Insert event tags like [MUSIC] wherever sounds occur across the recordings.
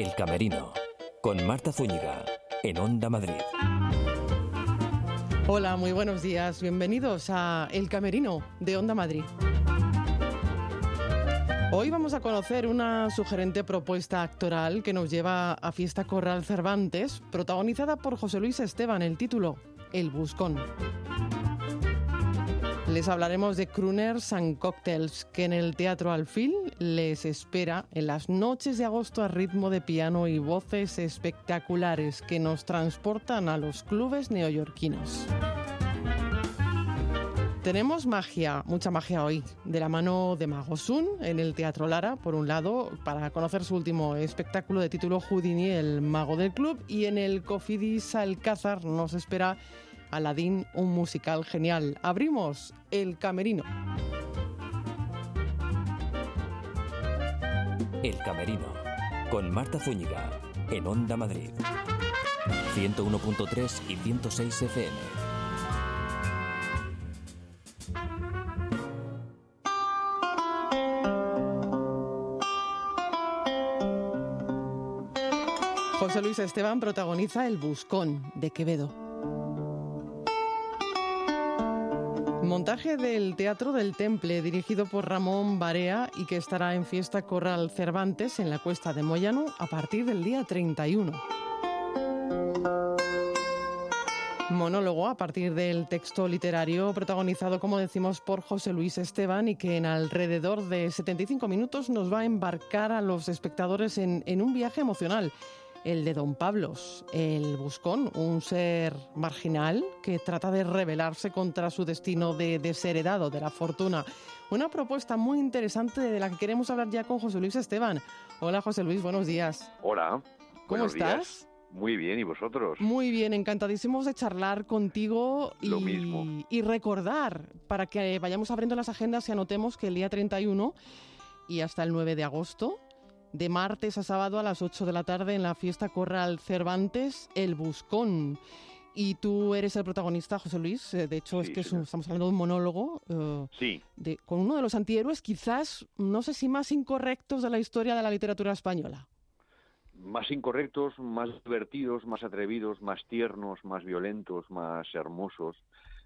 El Camerino, con Marta Zúñiga, en Onda Madrid. Hola, muy buenos días. Bienvenidos a El Camerino de Onda Madrid. Hoy vamos a conocer una sugerente propuesta actoral que nos lleva a Fiesta Corral Cervantes, protagonizada por José Luis Esteban, el título El Buscón. Les hablaremos de crooners and cocktails, que en el Teatro Alfil les espera en las noches de agosto a ritmo de piano y voces espectaculares que nos transportan a los clubes neoyorquinos. Tenemos magia, mucha magia hoy, de la mano de Magosun en el Teatro Lara, por un lado, para conocer su último espectáculo de título Houdini, el mago del club, y en el Cofidis Alcázar nos espera Aladín, un musical genial. Abrimos el camerino. El Camerino, con Marta Zúñiga, en Onda Madrid. 101.3 y 106 FM. José Luis Esteban protagoniza El Buscón de Quevedo. Montaje del Teatro del Temple, dirigido por Ramón Barea y que estará en Fiesta Corral Cervantes en la Cuesta de Moyano a partir del día 31. Monólogo a partir del texto literario protagonizado, como decimos, por José Luis Esteban y que en alrededor de 75 minutos nos va a embarcar a los espectadores en, en un viaje emocional el de Don Pablos, el buscón, un ser marginal que trata de rebelarse contra su destino de desheredado de la fortuna. Una propuesta muy interesante de la que queremos hablar ya con José Luis Esteban. Hola José Luis, buenos días. Hola. ¿Cómo estás? Muy bien, ¿y vosotros? Muy bien, encantadísimos de charlar contigo y, Lo mismo. y recordar para que vayamos abriendo las agendas y anotemos que el día 31 y hasta el 9 de agosto de martes a sábado a las 8 de la tarde en la fiesta Corral Cervantes, El Buscón. Y tú eres el protagonista, José Luis. Eh, De hecho, es que es un- estamos hablando de un monólogo eh, Sí, de, con uno de los antihéroes, quizás, no sé si más incorrectos de la historia de la literatura española. más incorrectos, más divertidos, más atrevidos, más tiernos, más violentos, más hermosos,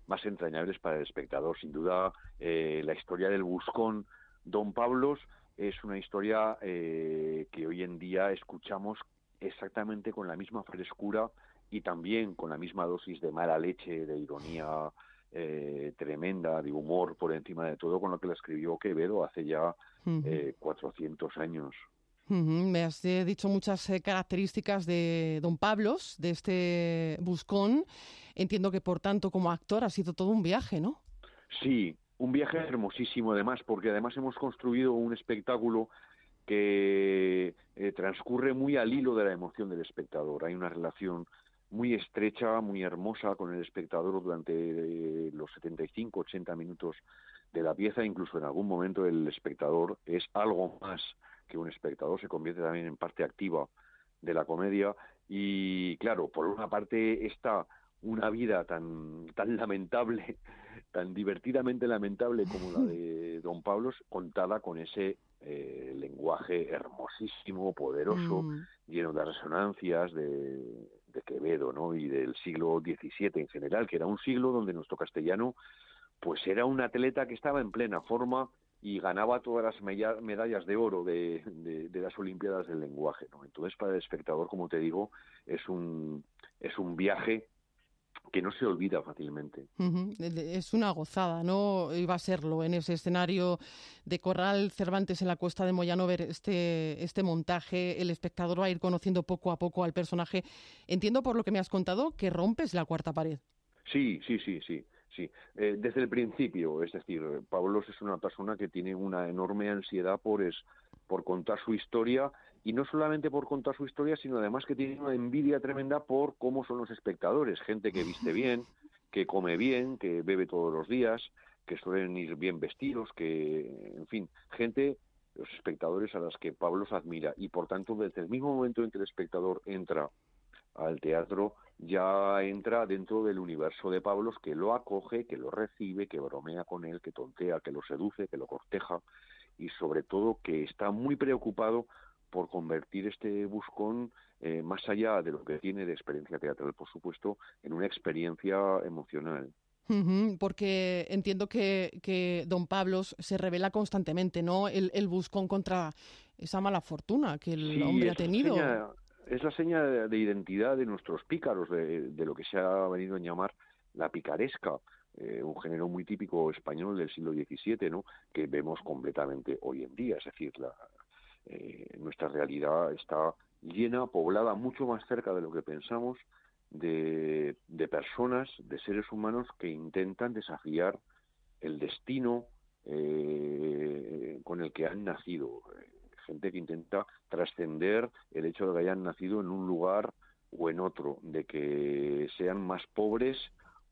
más entrañables para el espectador. Sin duda, eh, la historia del buscón Don Pablos es una historia eh, que hoy en día escuchamos exactamente con la misma frescura y también con la misma dosis de mala leche, de ironía eh, tremenda, de humor por encima de todo, con lo que la escribió Quevedo hace ya Ujú. eh, 400 años. Me has dicho muchas características de Don Pablos, de este buscón. Entiendo que, por tanto, como actor ha sido todo un viaje, ¿no? Sí, un viaje hermosísimo además, porque además hemos construido un espectáculo que eh, transcurre muy al hilo de la emoción del espectador. Hay una relación muy estrecha, muy hermosa con el espectador durante eh, los 75, 80 minutos de la pieza, incluso en algún momento el espectador es algo más que un espectador, se convierte también en parte activa de la comedia y claro, por una parte está una vida tan tan lamentable, [LAUGHS] tan divertidamente lamentable como la de Don Pablos, contada con ese eh, lenguaje hermosísimo, poderoso, Mm, lleno de resonancias de, de Quevedo, ¿no? Y del siglo XVII en general, que era un siglo donde nuestro castellano, pues era un atleta que estaba en plena forma y ganaba todas las medallas de oro de, de- de las Olimpiadas del lenguaje, ¿no? Entonces, para el espectador, como te digo, es un es un viaje que no se olvida fácilmente. Es una gozada, ¿no? Iba a serlo en ese escenario de Corral Cervantes en la Cuesta de Moyano ver este, este montaje. El espectador va a ir conociendo poco a poco al personaje. Entiendo por lo que me has contado que rompes la cuarta pared. Sí, sí, sí, sí, sí. Eh, desde el principio, es decir, Pablos es una persona que tiene una enorme ansiedad por es por contar su historia y no solamente por contar su historia, sino además que tiene una envidia tremenda por cómo son los espectadores, gente que viste [LAUGHS] bien, que come bien, que bebe todos los días, que suelen ir bien vestidos, que, en fin, gente, los espectadores a las que Pablos admira. Y por tanto desde el mismo momento en que el espectador entra al teatro ya entra dentro del universo de Pablos que lo acoge, que lo recibe, que bromea con él, que tontea, que lo seduce, que lo corteja y sobre todo que está muy preocupado por convertir este buscón, eh, más allá de lo que tiene de experiencia teatral, por supuesto, en una experiencia emocional. porque entiendo que, que, don Pablos se revela constantemente, ¿no? El, el buscón contra esa mala fortuna que el hombre ha tenido. es la seña de identidad de nuestros pícaros, de, de, lo que se ha venido a llamar la picaresca. Eh, un género muy típico español del siglo XVII, ¿no? que vemos completamente hoy en día. Es decir, la, eh, nuestra realidad está llena, poblada mucho más cerca de lo que pensamos de, personas, de seres humanos que intentan desafiar el destino eh, con el que han nacido. Gente que intenta trascender el hecho de que hayan nacido en un lugar o en otro, de que sean más pobres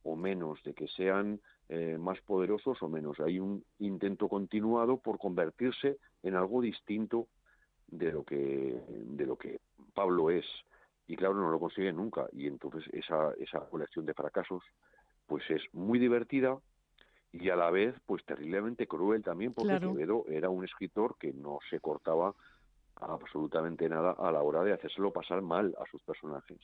o menos, de que sean eh, más poderosos o menos. Hay un intento continuado por convertirse en algo distinto de lo que de lo que Pablo es y claro no lo consigue nunca y entonces esa esa colección de fracasos pues es muy divertida y a la vez pues terriblemente cruel también porque Quevedo era un escritor que no se cortaba absolutamente nada a la hora de hacérselo pasar mal a sus personajes.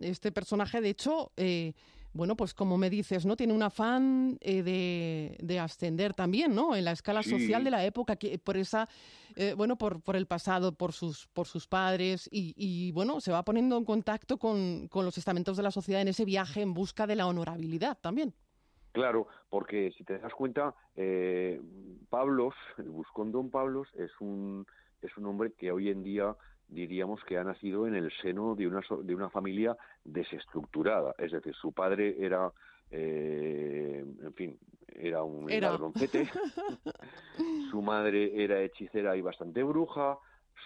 Este personaje, de hecho, eh, bueno, pues como me dices, ¿no? Tiene un afán eh, de, ascender también, ¿no? En la escala social de la época, que por esa, eh, bueno, por, por el pasado, por sus, por sus padres, y, bueno, se va poniendo en contacto con, los estamentos de la sociedad en ese viaje en busca de la honorabilidad también. Claro, porque si te das cuenta, eh, Pablos, el buscón Don Pablos, es un, es un hombre que hoy en día diríamos que ha nacido en el seno de una, de una familia desestructurada. Es decir, su padre era, eh, en fin, era un ladroncete, [LAUGHS] su madre era hechicera y bastante bruja,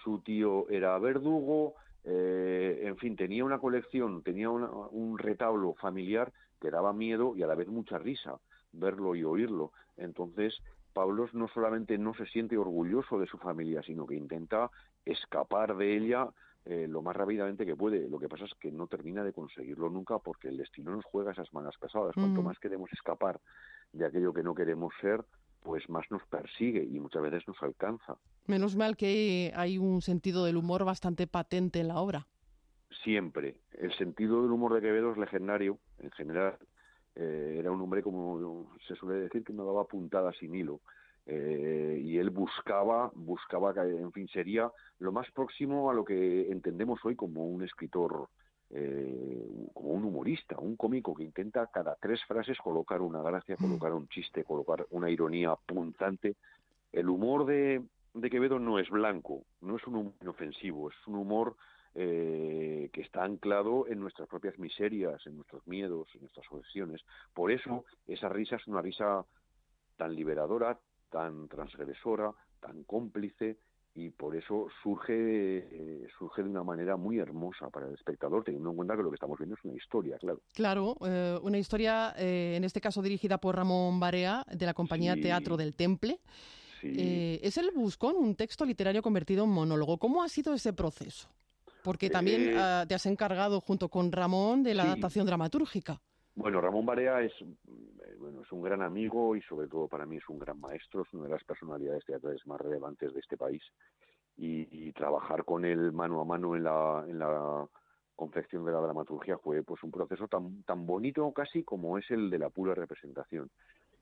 su tío era verdugo, eh, en fin, tenía una colección, tenía un retablo familiar que daba miedo y a la vez mucha risa verlo y oírlo. Entonces, Pablos no solamente no se siente orgulloso de su familia, sino que intenta escapar de ella eh, lo más rápidamente que puede. Lo que pasa es que no termina de conseguirlo nunca porque el destino nos juega esas malas pesadas. Cuanto más queremos escapar de aquello que no queremos ser, pues más nos persigue y muchas veces nos alcanza. Menos mal que hay un sentido del humor bastante patente en la obra. Siempre. El sentido del humor de Quevedo es legendario, en general. Eh, era un hombre, como se suele decir, que no daba puntada sin hilo. Eh, y él buscaba, buscaba, en fin, sería lo más próximo a lo que entendemos hoy como un escritor, eh, como un humorista, un cómico que intenta cada tres frases colocar una gracia, mm. colocar un chiste, colocar una ironía punzante. El humor de, de Quevedo no es blanco, no es un humor inofensivo, es un humor eh, que está anclado en nuestras propias miserias, en nuestros miedos, en nuestras obsesiones. Por eso esa risa es una risa tan liberadora, tan transgresora, tan cómplice y por eso surge eh, surge de una manera muy hermosa para el espectador, teniendo en cuenta que lo que estamos viendo es una historia, claro. Claro, eh, una historia, eh, en este caso dirigida por Ramón Barea, de la compañía Teatro del Temple. es el Buscón, un texto literario convertido en monólogo. ¿Cómo ha sido ese proceso? Porque también ah, te has encargado junto con Ramón de la adaptación dramatúrgica. Bueno, Ramón Barea es, eh, bueno, es un gran amigo y sobre todo para mí es un gran maestro, es una de las personalidades teatrales más relevantes de este país y, trabajar con él mano a mano en la, en la confección de la dramaturgia fue pues un proceso tan, tan bonito casi como es el de la pura representación.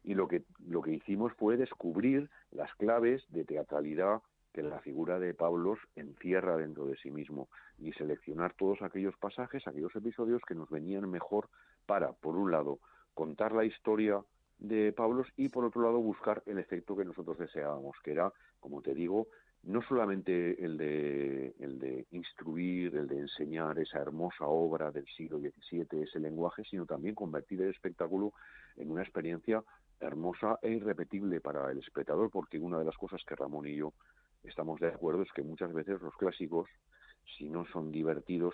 Y lo que, lo que hicimos fue descubrir las claves de teatralidad que la figura de Pablos encierra dentro de sí mismo y seleccionar todos aquellos pasajes, aquellos episodios que nos venían mejor para, por un lado, contar la historia de Pablos y, por otro lado, buscar el efecto que nosotros deseábamos, que era, como te digo, no solamente el de, el de instruir, el de enseñar esa hermosa obra del siglo XVII, ese lenguaje, sino también convertir el espectáculo en una experiencia hermosa e irrepetible para el espectador, porque una de las cosas que Ramón y yo estamos de acuerdo es que muchas veces los clásicos, si no son divertidos,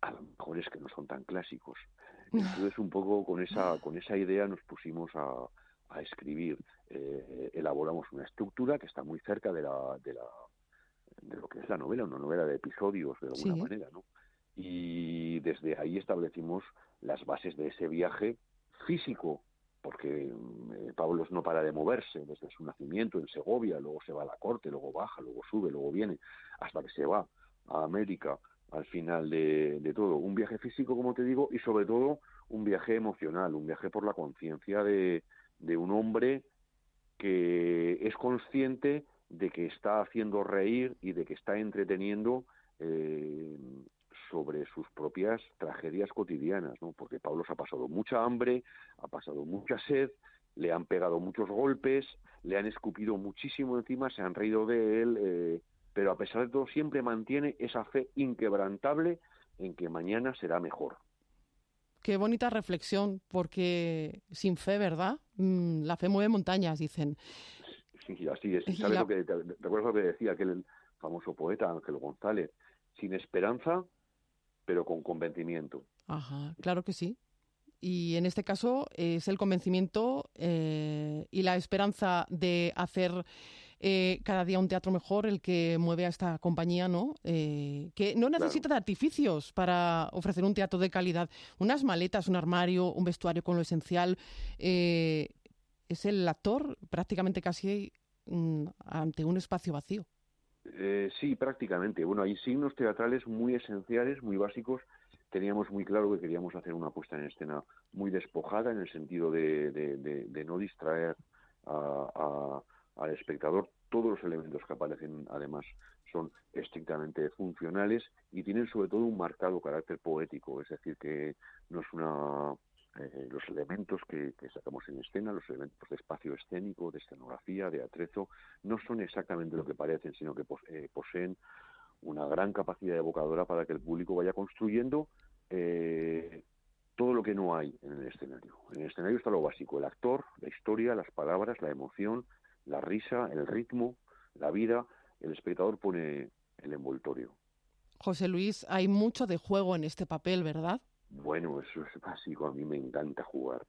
a lo mejor es que no son tan clásicos. [LAUGHS] Entonces, un poco con esa, con esa idea nos pusimos a, a escribir. Eh, elaboramos una estructura que está muy cerca de, la, de, la, de lo que es la novela, una novela de episodios, de alguna manera, ¿no? Y desde ahí establecimos las bases de ese viaje físico porque eh, Pablos no para de moverse desde su nacimiento en Segovia, luego se va a la corte, luego baja, luego sube, luego viene, hasta que se va a América al final de, todo. Un viaje físico, como te digo, y sobre todo un viaje emocional, un viaje por la conciencia de, de un hombre que es consciente de que está haciendo reír y de que está entreteniendo eh, sobre sus propias tragedias cotidianas, ¿no? Porque Pablo se ha pasado mucha hambre, ha pasado mucha sed, le han pegado muchos golpes, le han escupido muchísimo encima, se han reído de él, eh, pero a pesar de todo siempre mantiene esa fe inquebrantable en que mañana será mejor. Qué bonita reflexión, porque sin fe, ¿verdad? Mm, la fe mueve montañas, dicen. Sí, así es. ¿Sabes lo que, ¿Recuerdas lo que decía aquel famoso poeta Ángel González? Sin esperanza, pero con convencimiento. Ajá, claro que sí. Y en este caso es el convencimiento eh, y la esperanza de hacer eh, cada día un teatro mejor el que mueve a esta compañía, ¿no? Eh, que no necesita de artificios para ofrecer un teatro de calidad. Unas maletas, un armario, un vestuario con lo esencial. Eh, es el actor prácticamente casi mm, ante un espacio vacío. Sí, prácticamente. Bueno, hay signos teatrales muy esenciales, muy básicos. Teníamos muy claro que queríamos hacer una puesta en escena muy despojada en el sentido de, no distraer a al espectador. Todos los elementos que aparecen, además, son estrictamente funcionales y tienen sobre todo un marcado carácter poético, es decir, que no es una eh, los elementos que, sacamos en escena, los elementos de espacio escénico, de escenografía, de atrezo, no son exactamente lo que parecen, sino que eh, poseen una gran capacidad evocadora para que el público vaya construyendo eh, todo lo que no hay en el escenario. En el escenario está lo básico, el actor, la historia, las palabras, la emoción, la risa, el ritmo, la vida, el espectador pone el envoltorio. José Luis, hay mucho de juego en este papel, ¿verdad? Bueno, eso es básico, a mí me encanta jugar.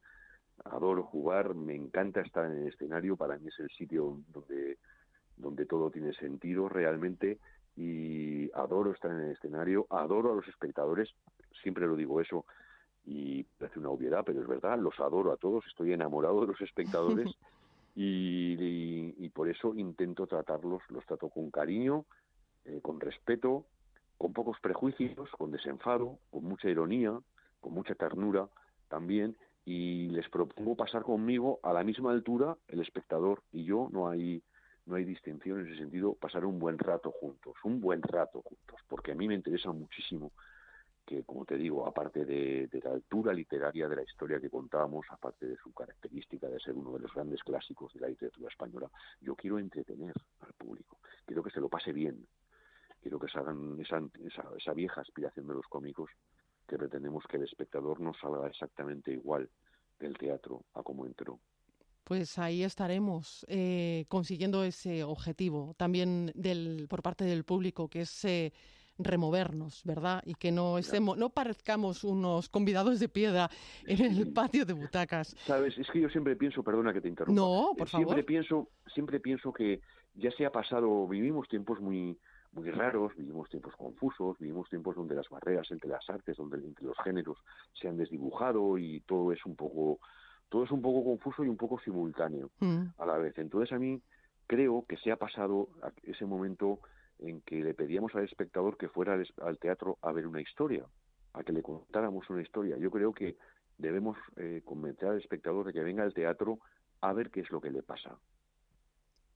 Adoro jugar, me encanta estar en el escenario, para mí es el sitio donde, donde todo tiene sentido realmente y adoro estar en el escenario, adoro a los espectadores, siempre lo digo eso y parece una obviedad, pero es verdad, los adoro a todos, estoy enamorado de los espectadores [LAUGHS] y, por eso intento tratarlos, los trato con cariño, eh, con respeto, con pocos prejuicios, con desenfado, con mucha ironía, con mucha ternura también, y les propongo pasar conmigo a la misma altura el espectador y yo, no hay no hay distinción en ese sentido, pasar un buen rato juntos, un buen rato juntos, porque a mí me interesa muchísimo que, como te digo, aparte de, la altura literaria de la historia que contábamos, aparte de su característica de ser uno de los grandes clásicos de la literatura española, yo quiero entretener al público, quiero que se lo pase bien, quiero que se hagan esa, esa, vieja aspiración de los cómicos que pretendemos que el espectador no salga exactamente igual del teatro a como entró. Pues ahí estaremos eh, consiguiendo ese objetivo también del, por parte del público, que es eh, removernos, ¿verdad? Y que no estemos, no parezcamos unos convidados de piedra en el patio de butacas. Sabes, es que yo siempre pienso, perdona que te interrumpa. No, por favor. Siempre pienso, siempre pienso que ya se ha pasado, vivimos tiempos muy muy raros, vivimos tiempos confusos, vivimos tiempos donde las barreras entre las artes, donde entre los géneros se han desdibujado y todo es un poco todo es un poco confuso y un poco simultáneo mm. a la vez. Entonces a mí creo que se ha pasado ese momento en que le pedíamos al espectador que fuera al, teatro a ver una historia, a que le contáramos una historia. Yo creo que debemos eh, convencer al espectador de que venga al teatro a ver qué es lo que le pasa.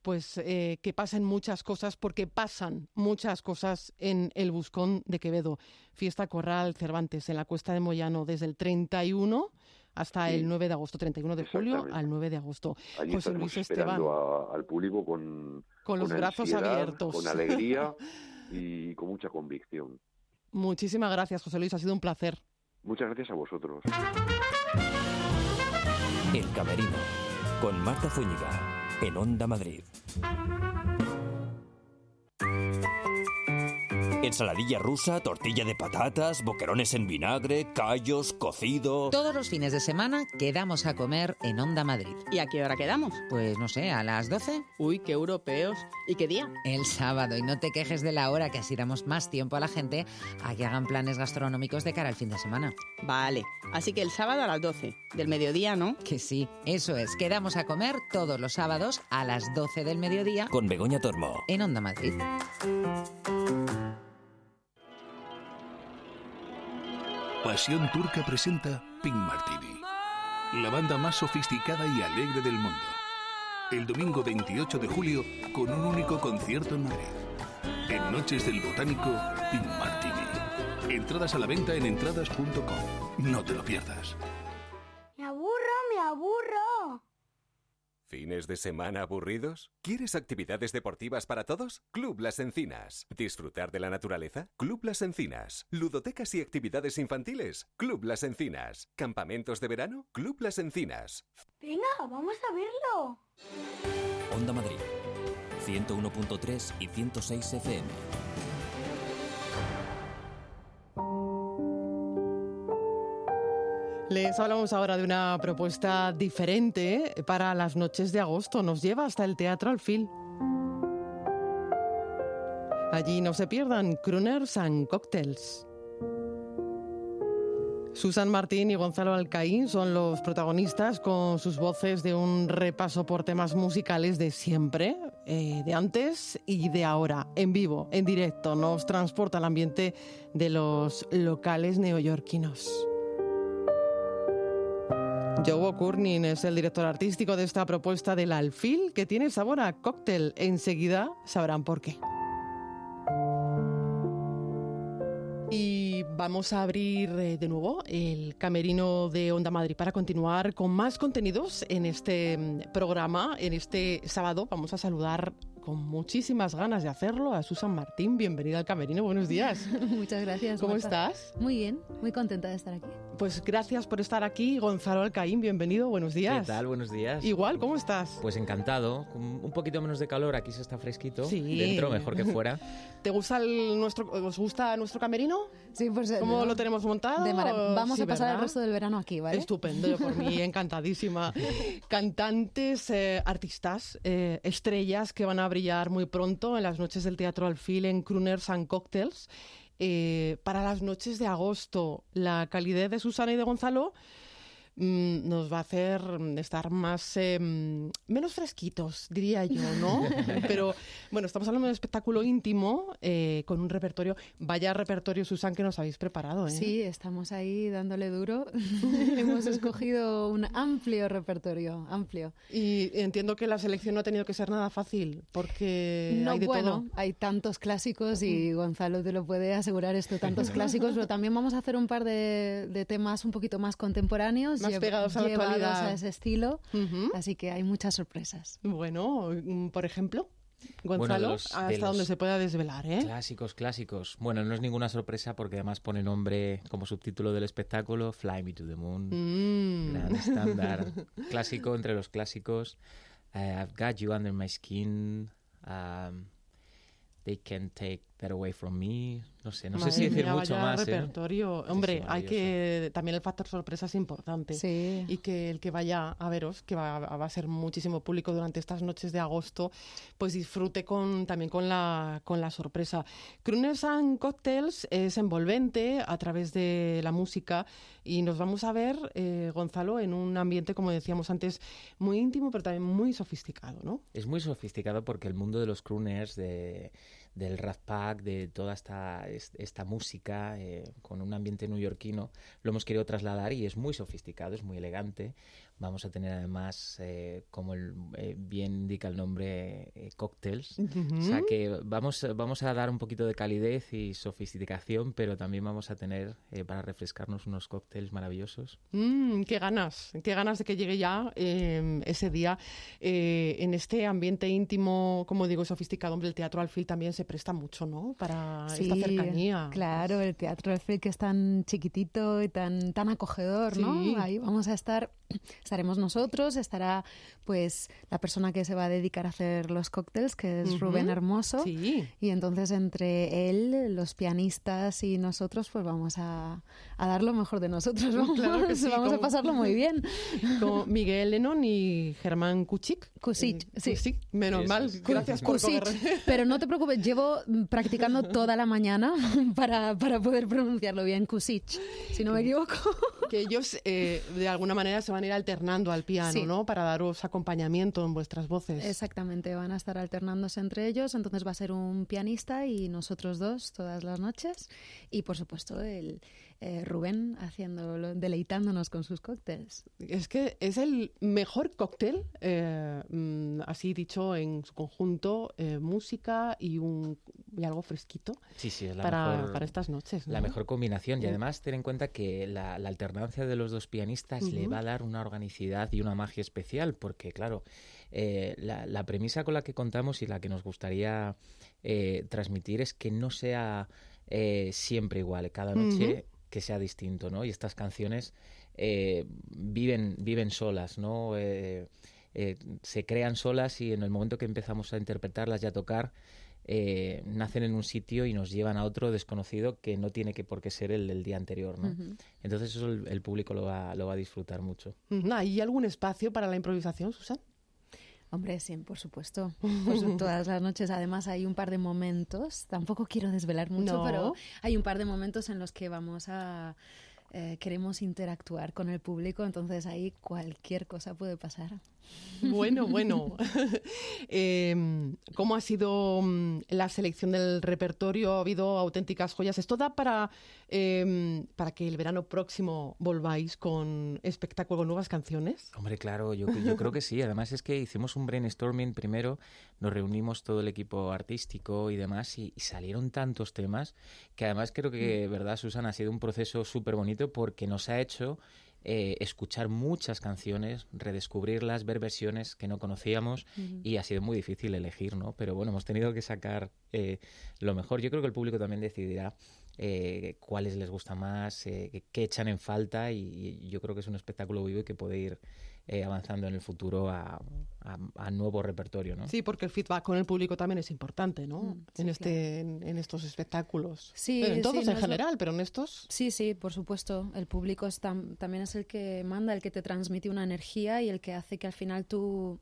Pues eh, que pasen muchas cosas, porque pasan muchas cosas en el Buscón de Quevedo. Fiesta Corral Cervantes en la Cuesta de Moyano desde el 31 hasta el 9 de agosto, 31 de julio al 9 de agosto. José Luis Esteban. al público con, con los brazos abiertos. Con alegría y con mucha convicción. [LAUGHS] Muchísimas gracias, José Luis. Ha sido un placer. Muchas gracias a vosotros. El Camerino, con Marta Zúñiga, en Onda Madrid. Ensaladilla rusa, tortilla de patatas, boquerones en vinagre, callos, cocido. Todos los fines de semana quedamos a comer en Onda Madrid. ¿Y a qué hora quedamos? Pues no sé, a las 12. Uy, qué europeos. ¿Y qué día? El sábado. Y no te quejes de la hora, que así damos más tiempo a la gente a que hagan planes gastronómicos de cara al fin de semana. Vale. Así que el sábado a las 12. Del mediodía, ¿no? Que sí. Eso es. Quedamos a comer todos los sábados a las 12 del mediodía. Con Begoña Tormo. En Onda Madrid. Pasión Turca presenta Pink Martini, la banda más sofisticada y alegre del mundo. El domingo 28 de julio con un único concierto en Madrid. En Noches del Botánico, Pink Martini. Entradas a la venta en entradas.com. No te lo pierdas. ¿Fines de semana aburridos? ¿Quieres actividades deportivas para todos? Club Las Encinas. ¿Disfrutar de la naturaleza? Club Las Encinas. ¿Ludotecas y actividades infantiles? Club Las Encinas. ¿Campamentos de verano? Club Las Encinas. Venga, vamos a verlo. Onda Madrid, 101.3 y 106 FM. Les hablamos ahora de una propuesta diferente para las noches de agosto. Nos lleva hasta el Teatro Alfil. Allí no se pierdan Crooners and Cocktails. Susan Martín y Gonzalo Alcaín son los protagonistas con sus voces de un repaso por temas musicales de siempre, eh, de antes y de ahora, en vivo, en directo. Nos transporta al ambiente de los locales neoyorquinos. Joe Courtney es el director artístico de esta propuesta del Alfil, que tiene sabor a cóctel. Enseguida sabrán por qué. Y vamos a abrir eh, de nuevo el camerino de Onda Madrid para continuar con más contenidos en este mm, programa. En este sábado vamos a saludar con muchísimas ganas de hacerlo a Susan Martín. Bienvenida al camerino, buenos días. [LAUGHS] Muchas gracias. ¿Cómo Marta. estás? Muy bien, muy contenta de estar aquí. Pues gracias por estar aquí. Gonzalo Alcaín, bienvenido, buenos días. ¿Qué tal? Buenos días. Igual, ¿cómo estás? Pues encantado. Con Un poquito menos de calor, aquí se está fresquito. Sí. Dentro mejor que fuera. [LAUGHS] ¿Te gusta el nuestro, ¿Os gusta nuestro camerino? Sí, pues ¿Cómo lo tenemos montado? de Vamos Sí, a pasar ¿verdad? el resto del verano aquí, ¿vale? Estupendo, yo por mí [LAUGHS] encantadísima. Cantantes, eh, artistas, eh, estrellas que van a brillar muy pronto en las noches del Teatro Alfil en Crooners and Cocktails. Eh, para las noches de agosto, la calidez de Susana y de Gonzalo mm, nos va a hacer mm, estar más eh, mm, menos fresquitos, diría yo, ¿no? [LAUGHS] Pero bueno, estamos hablando de un espectáculo íntimo eh, con un repertorio. Vaya repertorio, Susan, que nos habéis preparado, ¿eh? Sí, estamos ahí dándole duro. [LAUGHS] Hemos escogido un amplio repertorio, amplio. Y entiendo que la selección no ha tenido que ser nada fácil, porque no, hay de bueno, todo. hay tantos clásicos y Gonzalo te lo puede asegurar esto, tantos [LAUGHS] clásicos, pero también vamos a hacer un par de, de temas un poquito más contemporáneos, Más lle- pegados a la actualidad. a ese estilo, así que hay muchas sorpresas. Bueno, mm, por ejemplo, Gonzalo, los- hasta donde se pueda desvelar, ¿eh? Clásicos, clásicos. Bueno, no es ninguna sorpresa porque además pone nombre como subtítulo del espectáculo Fly Me to the Moon. Mm. Gran estándar. [LAUGHS] Clásico entre los clásicos. Eh, I've Got You Under My Skin. um, they Can't Take That Away From Me. No sé, no Madre sé si decir mía, mucho vaya más. ¿eh? repertorio. Sí, Hombre, sí, hay que también el factor sorpresa es importante. Sí. Y que el que vaya a veros, que va, va a ser muchísimo público durante estas noches de agosto, pues disfrute con, también con la, con la sorpresa. Crooners and Cocktails es envolvente a través de la música y nos vamos a ver, eh, Gonzalo, en un ambiente, como decíamos antes, muy íntimo, pero también muy sofisticado, ¿no? Es muy sofisticado porque el mundo de los crooners, de, del Rat Pack, de toda esta, es- esta música eh, con un ambiente neoyorquino, lo hemos querido trasladar y es muy sofisticado, es muy elegante. Vamos a tener además, eh, como el, eh, bien indica el nombre, eh, cócteles. O sea que vamos, vamos a dar un poquito de calidez y sofisticación, pero también vamos a tener eh, para refrescarnos unos cócteles maravillosos. Mm, qué ganas, qué ganas de que llegue ya eh, ese día. Eh, en este ambiente íntimo, como digo, sofisticado, hombre, el teatro Alfil también se presta mucho, ¿no? Para esta Sí, cercanía. Claro, el Teatro Alfil que es tan chiquitito y tan, tan acogedor, Sí. ¿no? Ahí vamos a estar, estaremos nosotros, estará pues la persona que se va a dedicar a hacer los cócteles, que es Ujú. Rubén Hermoso. Sí. Y entonces entre él, los pianistas y nosotros, pues vamos a, a dar lo mejor de nosotros. [LAUGHS] Vamos, Claro que sí, vamos a como- pasarlo muy bien. [LAUGHS] Como Miguel Lennon y Germán Kuchik. Kusic, Eh, sí. Kusic, menos Eso mal. es. Gracias por [LAUGHS] Pero no te preocupes, llevo practicando toda la mañana para, para poder pronunciarlo bien, Kusic, si no me equivoco. que ellos eh, de alguna manera se van a ir al alternando al piano, Sí. ¿no? Para daros acompañamiento en vuestras voces. Exactamente, van a estar alternándose entre ellos, entonces va a ser un pianista y nosotros dos todas las noches y por supuesto el eh, Rubén haciéndolo, deleitándonos con sus cócteles. Es que es el mejor cóctel, eh, mm, así dicho en su conjunto, eh, música y, un, y algo fresquito Sí, sí, es la para, mejor, para estas noches. la mejor combinación. Y Mm. además ten en cuenta que la, la alternancia de los dos pianistas le va a dar una organicidad y una magia especial, porque claro, eh, la, la premisa con la que contamos y la que nos gustaría eh, transmitir es que no sea eh, siempre igual, cada noche que sea distinto, ¿no? Y estas canciones eh, viven, viven solas, ¿no? Eh, eh, se crean solas y en el momento que empezamos a interpretarlas y a tocar, eh, nacen en un sitio y nos llevan a otro desconocido que no tiene que por qué ser el del día anterior, ¿no? Entonces eso el, el público lo va, lo va a disfrutar mucho. ¿Hay algún espacio para la improvisación, Susan? Hombre, sí, por supuesto. Por su- [LAUGHS] todas las noches, además, hay un par de momentos, tampoco quiero desvelar mucho, No. pero hay un par de momentos en los que vamos a... eh, queremos interactuar con el público, entonces ahí cualquier cosa puede pasar. Bueno, bueno. [LAUGHS] Em, ¿Cómo ha sido mm, la selección del repertorio? ¿Ha habido auténticas joyas? ¿Esto da para, em, para que el verano próximo volváis con espectáculo con nuevas canciones? Hombre, claro, yo, yo creo que sí. Además es que hicimos un brainstorming primero, nos reunimos todo el equipo artístico y demás y, y salieron tantos temas que además creo que, verdad, Susana, ha sido un proceso súper bonito porque nos ha hecho eh, escuchar muchas canciones, redescubrirlas, ver versiones que no conocíamos y ha sido muy difícil elegir, ¿no? Pero bueno, hemos tenido que sacar eh, lo mejor. Yo creo que el público también decidirá eh, cuáles les gusta más, eh, qué- qué echan en falta y, y yo creo que es un espectáculo vivo y que puede ir eh, avanzando en el futuro a, a- a nuevo repertorio, ¿no? Sí, porque el feedback con el público también es importante, ¿no? Mm, sí, en, este, en, en estos espectáculos. Sí, Bueno, en sí, todos no en lo- general, pero en estos... Sí, sí, por supuesto. El público es tam- también es el que manda, el que te transmite una energía y el que hace que al final tú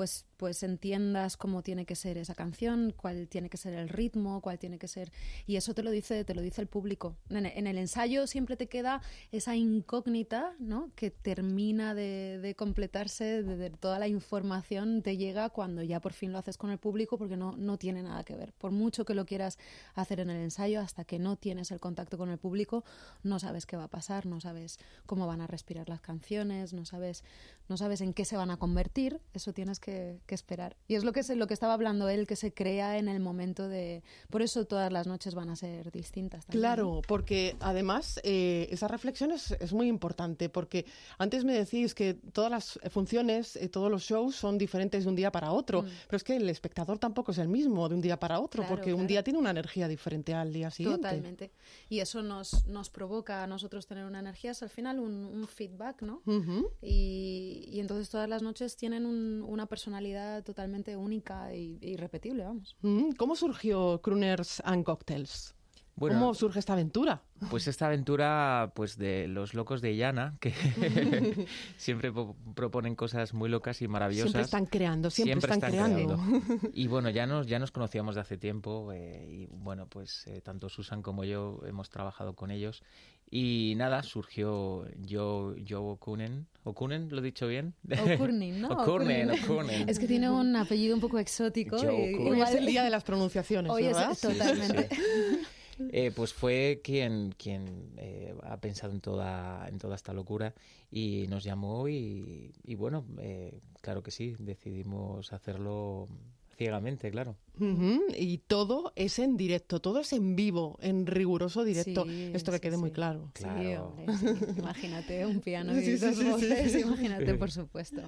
pues, pues entiendas cómo tiene que ser esa canción, cuál tiene que ser el ritmo, cuál tiene que ser... Y eso te lo dice, te lo dice el público. En, el ensayo siempre te queda esa incógnita, ¿no? Que termina de, completarse, toda la información te llega cuando ya por fin lo haces con el público porque no, no tiene nada que ver. Por mucho que lo quieras hacer en el ensayo, hasta que no tienes el contacto con el público, no sabes qué va a pasar, no sabes cómo van a respirar las canciones, no sabes, no sabes en qué se van a convertir, eso tienes que, que esperar. Y es lo que, se, lo que estaba hablando él, que se crea en el momento de... Por eso todas las noches van a ser distintas. también. Claro, porque además eh, esa reflexión es, es muy importante, porque antes me decís que todas las funciones, eh, todos los shows son diferentes de un día para otro, Mm. pero es que el espectador tampoco es el mismo de un día para otro, Claro, porque un claro. día tiene una energía diferente al día siguiente. Totalmente. Y eso nos, nos provoca a nosotros tener una energía, es al final un, un feedback, ¿no? Ujú. Y, y entonces todas las noches tienen un- una personalidad totalmente única e irrepetible, vamos. Mm, ¿Cómo surgió Crooners and Cocktails? Bueno, ¿Cómo surge esta aventura? Pues esta aventura pues de los locos de Llana, que [LAUGHS] [LAUGHS] siempre po- proponen cosas muy locas y maravillosas. Siempre están creando, siempre, están, creando. [LAUGHS] Y bueno, ya nos, ya nos conocíamos de hace tiempo eh, y bueno, pues eh, tanto Susan como yo hemos trabajado con ellos. Y nada, surgió yo, yo Okunen. ¿Okunen? ¿Lo he dicho bien? O'Curnin, ¿no? [LAUGHS] O'Curnin. O'Curnin. Es que tiene un apellido un poco exótico. Joe y- igual- es el día de las pronunciaciones, Hoy es- ¿verdad? Sí, sí, totalmente. sí. Eh, pues fue quien, quien eh, ha pensado en toda, en toda esta locura y nos llamó y, y bueno, eh, claro que sí, decidimos hacerlo ciegamente, claro. Y todo es en directo, todo es en vivo, en riguroso directo. Sí, Esto que sí, quede muy claro. Sí, Claro. hombre, sí. Imagínate un piano [LAUGHS] y Sí, sí, dos sí, sí. voces, imagínate, por [LAUGHS] supuesto.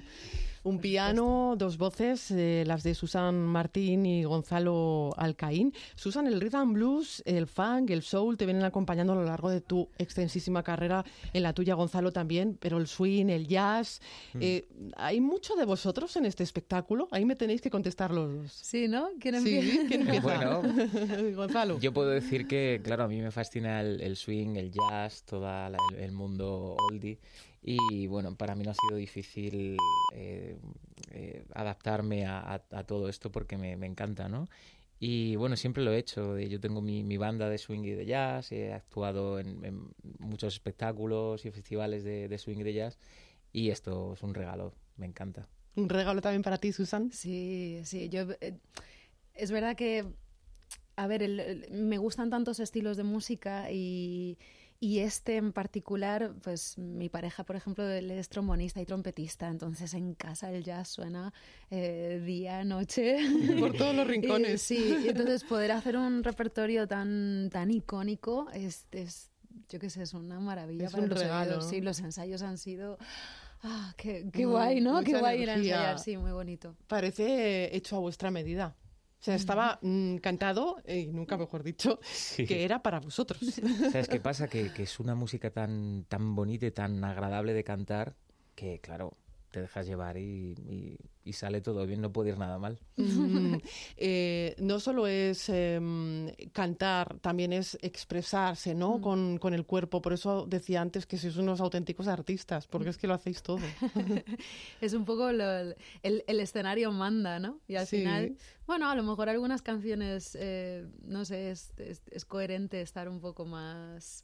Un Por piano, dos voces, eh, las de Susan Martín y Gonzalo Alcaín. Susan, el rhythm and blues, el funk, el soul te vienen acompañando a lo largo de tu extensísima carrera, en la tuya, Gonzalo, también, pero el swing, el jazz. eh, ¿Hay mucho de vosotros en este espectáculo? Ahí me tenéis que contestar los dos. Sí, ¿no? ¿Quién Sí, empieza? ¿quién [LAUGHS] empieza? Bueno. Gonzalo. Yo puedo decir que, claro, a mí me fascina el, el swing, el jazz, todo el, el mundo oldie. Y bueno, para mí no ha sido difícil eh, eh, adaptarme a, a- a todo esto porque me, me encanta, ¿no? Y bueno, siempre lo he hecho. Yo tengo mi, mi banda de swing y de jazz, he actuado en, en muchos espectáculos y festivales de, de swing y de jazz. y esto es un regalo, me encanta. ¿Un regalo también para ti, Susan? Sí, sí, yo... Eh, es verdad que, a ver, me gustan tantos estilos de música y y este en particular, pues mi pareja, por ejemplo, él es trombonista y trompetista, entonces en casa el jazz suena eh, día, noche. [LAUGHS] Por todos los [LAUGHS] rincones. sí, y entonces poder hacer un repertorio tan, tan icónico es, es yo qué sé, es una maravilla es para un los regalo. Sí, los ensayos han sido... Ah, qué, qué guay, ¿no? Qué guay ir a ensayar, sí, muy bonito. Parece hecho a vuestra medida. O sea, estaba mm, cantado, y nunca mejor dicho, que era para vosotros. [LAUGHS] ¿Sabes qué pasa? Que, que, es una música tan, tan bonita y tan agradable de cantar que, claro, te dejas llevar y, y, sale todo bien, no puede ir nada mal. [LAUGHS] eh, no solo es eh, cantar, también es expresarse ¿no? Mm. Con, con, el cuerpo. Por eso decía antes que sois unos auténticos artistas, porque es que lo hacéis todo. [LAUGHS] es un poco lo, el, el, escenario manda, ¿no? Y al sí. final, bueno, a lo mejor algunas canciones, eh, no sé, es, es, es coherente estar un poco más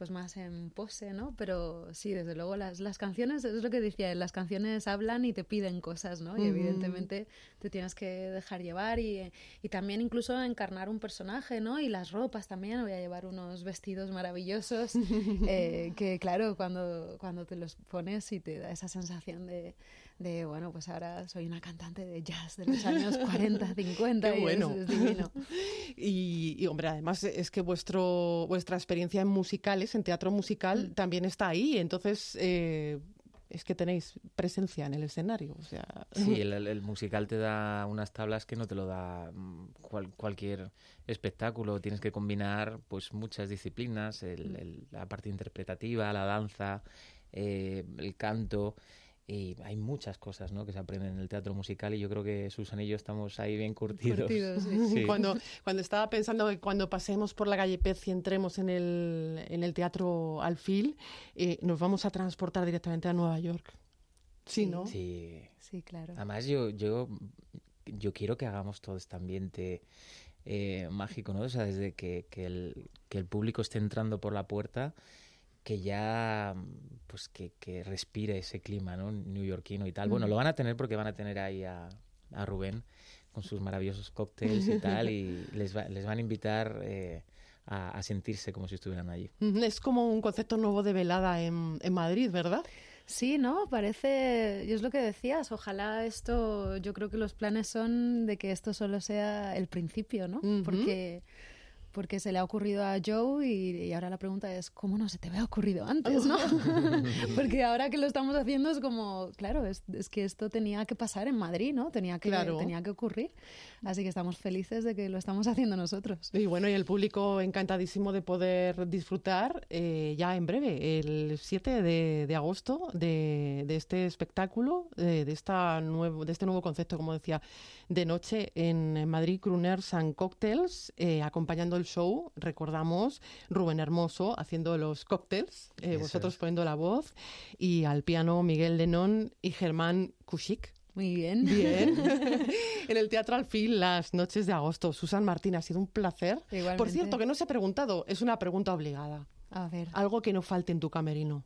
pues más en pose, ¿no? Pero sí, desde luego las, las canciones, es lo que decía, las canciones hablan y te piden cosas, ¿no? Y evidentemente te tienes que dejar llevar y, y, también incluso encarnar un personaje, ¿no? Y las ropas también, voy a llevar unos vestidos maravillosos [LAUGHS] eh, que claro, cuando, cuando te los pones y te da esa sensación de, de, bueno, pues ahora soy una cantante de jazz de los [LAUGHS] años 40, 50 Qué y bueno. es, es divino. [LAUGHS] Y, y, hombre, además es que vuestro, vuestra experiencia en musicales, en teatro musical, Mm. también está ahí. Entonces, eh, es que tenéis presencia en el escenario. O sea... Sí, [LAUGHS] el, el, musical te da unas tablas que no te lo da mm, cual, cualquier espectáculo. Tienes que combinar pues muchas disciplinas, el, el, la parte interpretativa, la danza, eh, el canto. Y hay muchas cosas ¿no? que se aprenden en el teatro musical y yo creo que Susan y yo estamos ahí bien curtidos. curtidos sí. Sí. Cuando, cuando estaba pensando que cuando pasemos por la calle Pez y entremos en el, en el teatro Alfil, eh, nos vamos a transportar directamente a Nueva York. Sí, ¿no? Sí, sí claro. Además, yo, yo, yo quiero que hagamos todo este ambiente eh, mágico, ¿no? O sea, desde que, que, el, que el público esté entrando por la puerta que ya pues que, que, respire ese clima ¿no? neoyorquino y tal. Bueno, lo van a tener porque van a tener ahí a, a Rubén con sus maravillosos cócteles y tal y les, va, les van a invitar eh, a, a, sentirse como si estuvieran allí. Es como un concepto nuevo de velada en, en Madrid, ¿verdad? Sí, ¿no? Parece, y es lo que decías, ojalá esto, yo creo que los planes son de que esto solo sea el principio, ¿no? Uh -huh. Porque porque se le ha ocurrido a Joe y, y, ahora la pregunta es, ¿cómo no se te había ocurrido antes, no? [LAUGHS] [LAUGHS] porque ahora que lo estamos haciendo es como, claro, es, es, que esto tenía que pasar en Madrid, ¿no? Tenía que, claro. tenía que ocurrir. Así que estamos felices de que lo estamos haciendo nosotros. Y bueno, y el público encantadísimo de poder disfrutar eh, ya en breve, el 7 de, de agosto, de, de, este espectáculo, de, de, esta nuevo, de este nuevo concepto, como decía, de noche en Madrid, Crooners and Cocktails, eh, acompañando el show, recordamos Rubén Hermoso haciendo los cócteles, eh, vosotros es. poniendo la voz, y al piano Miguel Lenón y Germán Kushik. Muy bien. Bien. [LAUGHS] en el Teatro Alfil, las noches de agosto. Susan Martín, ha sido un placer. Igualmente. Por cierto, que no se ha preguntado, es una pregunta obligada. A ver. Algo que no falte en tu camerino.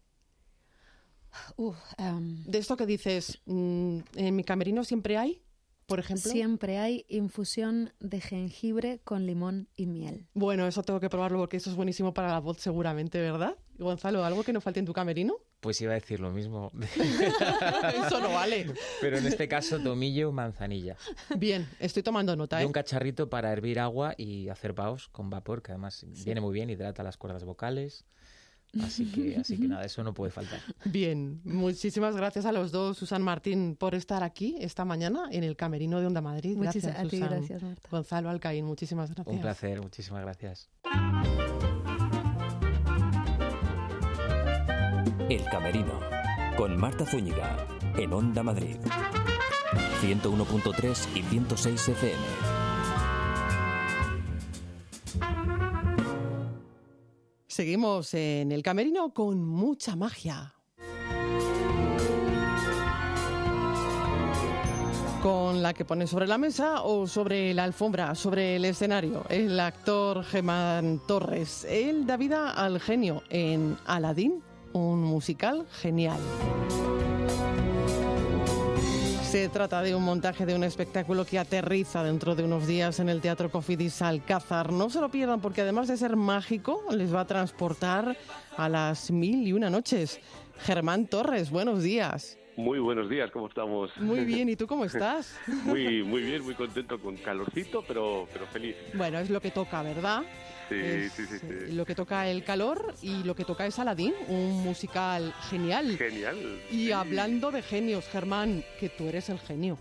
Uh, um... De esto que dices, mmm, en mi camerino siempre hay, por ejemplo. Siempre hay infusión de jengibre con limón y miel. Bueno, eso tengo que probarlo porque eso es buenísimo para la voz seguramente, ¿verdad? Gonzalo, ¿algo que no falte en tu camerino? Pues iba a decir lo mismo. [LAUGHS] [LAUGHS] Eso no vale. Pero en este caso, tomillo manzanilla. Bien, estoy tomando nota. ¿eh? Y un cacharrito para hervir agua y hacer paos con vapor, que además sí. viene muy bien, hidrata las cuerdas vocales. Así que, así que [LAUGHS] nada, eso no puede faltar. Bien, muchísimas gracias a los dos, Susan Martín, por estar aquí esta mañana en el Camerino de Onda Madrid. Gracias, gracias a ti, gracias, Marta. Gonzalo Alcaín, muchísimas gracias. Un placer, muchísimas gracias. El Camerino, con Marta Zúñiga, en Onda Madrid. 101.3 y 106 FM. Seguimos en el camerino con mucha magia. Con la que pones sobre la mesa o sobre la alfombra, sobre el escenario. El actor Germán Torres. Él da vida al genio en Aladdin, un musical genial. Se trata de un montaje de un espectáculo que aterriza dentro de unos días en el Teatro Cofidis Alcázar. No se lo pierdan porque además de ser mágico, les va a transportar a las mil y una noches. Germán Torres, buenos días. Muy buenos días, ¿cómo estamos? Muy [LAUGHS] bien, ¿y tú cómo estás? [LAUGHS] muy, muy bien, muy contento, con calorcito, pero, pero feliz. Bueno, es lo que toca, ¿verdad? Sí, sí, sí, sí, Lo que toca el calor y lo que toca es Aladdin, un musical genial. Genial. Y hablando de genios, Germán, que tú eres el genio.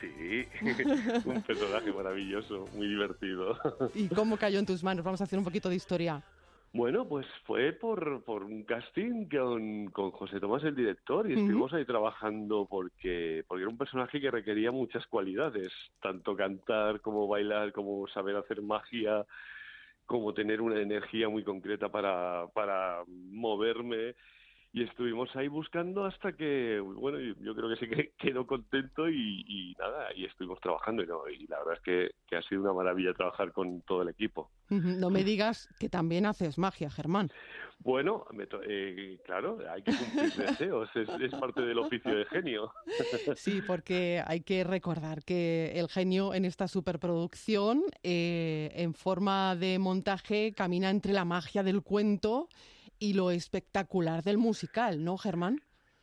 Sí, [LAUGHS] un personaje maravilloso, muy divertido. ¿Y cómo cayó en tus manos? Vamos a hacer un poquito de historia. Bueno, pues fue por, por un casting con, con José Tomás, el director, y estuvimos ahí trabajando porque, porque era un personaje que requería muchas cualidades, tanto cantar como bailar, como saber hacer magia, como tener una energía muy concreta para, para moverme y estuvimos ahí buscando hasta que, bueno, yo, creo que sí que quedó contento y, nada, y estuvimos trabajando y, la verdad es que, que, ha sido una maravilla trabajar con todo el equipo. No me digas que también haces magia, Germán. Bueno, eh, claro, hay que cumplir [LAUGHS] deseos, es, parte del oficio de genio. [LAUGHS] Sí, porque hay que recordar que el genio en esta superproducción, eh, en forma de montaje, camina entre la magia del cuento y lo espectacular del musical, ¿no, Germán?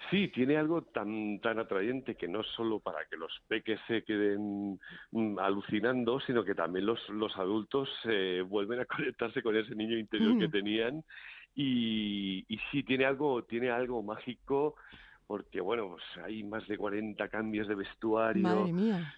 Sí, tiene algo tan tan atrayente que no solo para que los peques se queden mm, alucinando, sino que también los, los adultos eh, vuelven a [LAUGHS] conectarse con ese niño interior que tenían y, y sí tiene algo tiene algo mágico porque bueno, pues hay más de 40 cambios de vestuario,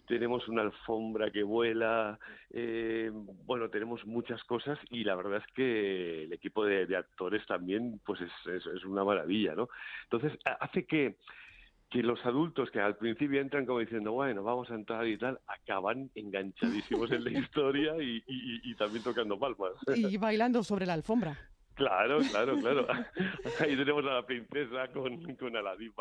tenemos una alfombra que vuela, eh, bueno, tenemos muchas cosas y la verdad es que el equipo de, actores también, pues es, es, una maravilla, ¿no? Entonces, hace que que los adultos que al principio entran como diciendo, bueno, vamos a entrar y tal, acaban enganchadísimos en la [LAUGHS] historia y, y también tocando palmas. Y bailando sobre la alfombra. Claro, claro, claro. [LAUGHS] Ahí tenemos a la princesa con, con Aladdin